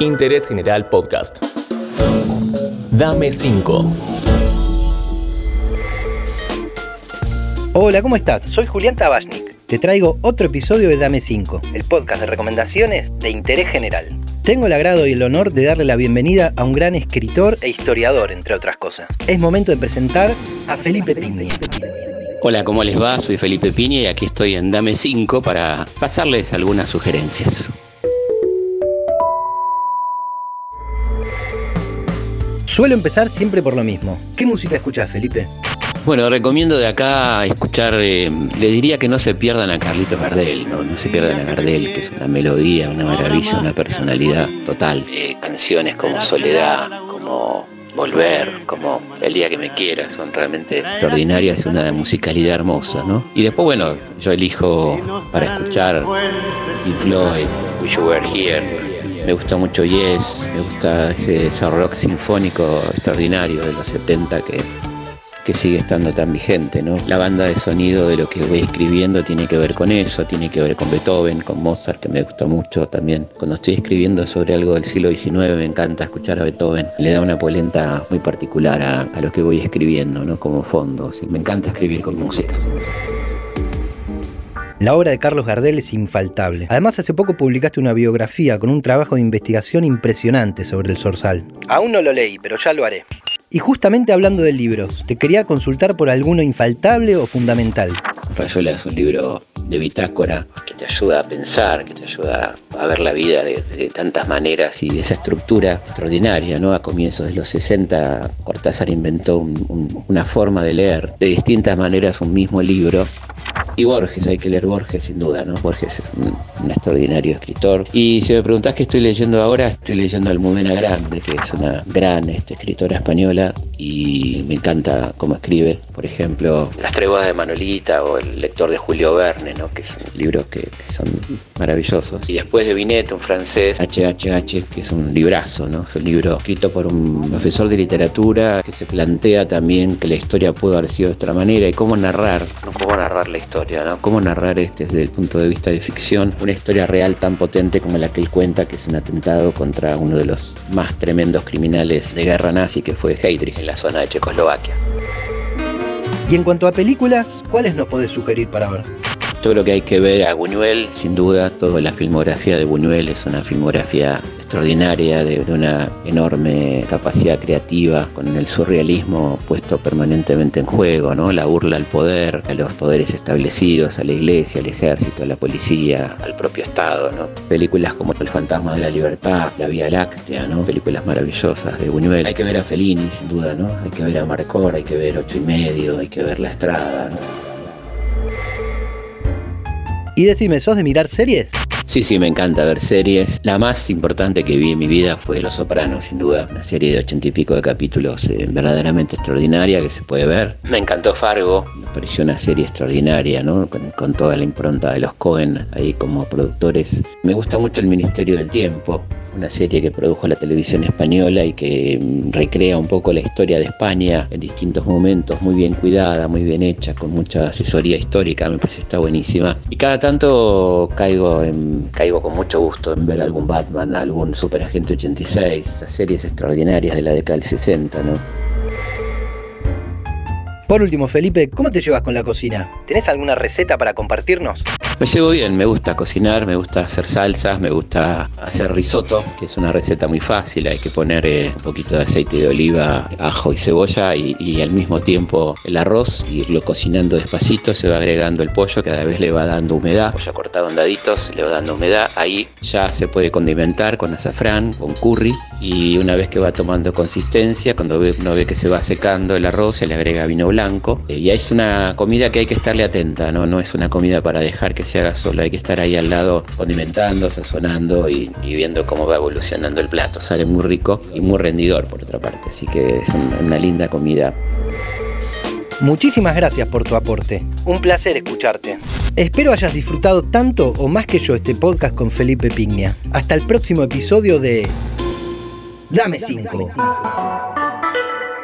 Interés General Podcast. Dame 5. Hola, ¿cómo estás? Soy Julián Tabachnik. Te traigo otro episodio de Dame 5, el podcast de recomendaciones de interés general. Tengo el agrado y el honor de darle la bienvenida a un gran escritor e historiador, entre otras cosas. Es momento de presentar a Felipe Piña. Hola, ¿cómo les va? Soy Felipe Piña y aquí estoy en Dame 5 para pasarles algunas sugerencias. Suelo empezar siempre por lo mismo. ¿Qué música escuchas, Felipe? Bueno, recomiendo de acá escuchar, eh, le diría que no se pierdan a Carlitos Gardel, ¿no? no se pierdan a Gardel, que es una melodía, una maravilla, una personalidad total. Eh, canciones como Soledad, como Volver, como El día que me quiera, son realmente extraordinarias, una musicalidad hermosa, ¿no? Y después, bueno, yo elijo para escuchar Floyd, Wish You Were Here, me gusta mucho Yes, me gusta ese, rock sinfónico extraordinario de los 70 que que sigue estando tan vigente. ¿no? La banda de sonido de lo que voy escribiendo tiene que ver con eso, tiene que ver con Beethoven, con Mozart, que me gusta mucho también. Cuando estoy escribiendo sobre algo del siglo XIX me encanta escuchar a Beethoven. Le da una polenta muy particular a, lo que voy escribiendo, ¿no? como fondo. Me encanta escribir con música. La obra de Carlos Gardel es infaltable. Además, hace poco publicaste una biografía con un trabajo de investigación impresionante sobre el Zorzal. Aún no lo leí, pero ya lo haré. Y justamente hablando de libros, te quería consultar por alguno infaltable o fundamental. Rayuela es un libro de bitácora que te ayuda a pensar, que te ayuda a ver la vida de, tantas maneras y de esa estructura extraordinaria. ¿no? A comienzos de los 60, Cortázar inventó una forma de leer de distintas maneras un mismo libro y Borges, hay que leer Borges sin duda, ¿no? Borges es un, extraordinario escritor. Y si me preguntás qué estoy leyendo ahora, estoy leyendo Almudena Grande, que es una gran este, escritora española y me encanta cómo escribe. Por ejemplo, Las Treguas de Manolita o El lector de Julio Verne, ¿no? Que son libros que, son maravillosos. Y después de Binet, un francés, HHH, que es un librazo, ¿no? Es un libro escrito por un profesor de literatura que se plantea también que la historia pudo haber sido de otra manera y cómo narrar. Cómo narrar la historia Cómo narrar este desde el punto de vista de ficción una historia real tan potente como la que él cuenta, que es un atentado contra uno de los más tremendos criminales de guerra nazi, que fue Heydrich en la zona de Checoslovaquia. Y en cuanto a películas, ¿cuáles nos podés sugerir para ver? Yo creo que hay que ver a Buñuel, sin duda, toda la filmografía de Buñuel es una filmografía extraordinaria, de, una enorme capacidad creativa, con el surrealismo puesto permanentemente en juego, ¿no? La burla al poder, a los poderes establecidos, a la iglesia, al ejército, a la policía, al propio Estado. Películas como El fantasma de la libertad, La Vía Láctea, ¿no? Películas maravillosas de Buñuel. Hay que ver a Fellini, sin duda, ¿no? Hay que ver a Marcor, hay que ver Ocho y Medio, hay que ver La Estrada. Y decime, ¿sos de mirar series? Sí, sí, me encanta ver series. La más importante que vi en mi vida fue Los Sopranos, sin duda. Una serie de ochenta y pico de capítulos eh, verdaderamente extraordinaria que se puede ver. Me encantó Fargo, me pareció una serie extraordinaria, ¿no? Con, con toda la impronta de los Cohen ahí como productores. Me gusta mucho El Ministerio del Tiempo una serie que produjo la televisión española y que mm, recrea un poco la historia de España en distintos momentos, muy bien cuidada, muy bien hecha, con mucha asesoría histórica, me parece está buenísima. Y cada tanto caigo, caigo con mucho gusto en ver algún Batman, algún Super Agente 86, esas series extraordinarias de la década del 60, ¿no? Por último, Felipe, ¿cómo te llevas con la cocina? ¿Tenés alguna receta para compartirnos? Me llevo bien, me gusta cocinar, me gusta hacer salsas, me gusta hacer risotto, que es una receta muy fácil, hay que poner eh, un poquito de aceite de oliva, ajo y cebolla y, al mismo tiempo el arroz, irlo cocinando despacito, se va agregando el pollo, cada vez le va dando humedad, pollo cortado en daditos, le va dando humedad, ahí ya se puede condimentar con azafrán, con curry y una vez que va tomando consistencia, cuando uno ve que se va secando el arroz, se le agrega vino blanco. Eh, y es una comida que hay que estarle atenta, ¿no? No es una comida para dejar que se haga solo, hay que estar ahí al lado condimentando, sazonando y, viendo cómo va evolucionando el plato. Sale muy rico y muy rendidor por otra parte, así que es una linda comida. Muchísimas gracias por tu aporte. Un placer escucharte. Espero hayas disfrutado tanto o más que yo este podcast con Felipe Pignia. Hasta el próximo episodio de Dame 5.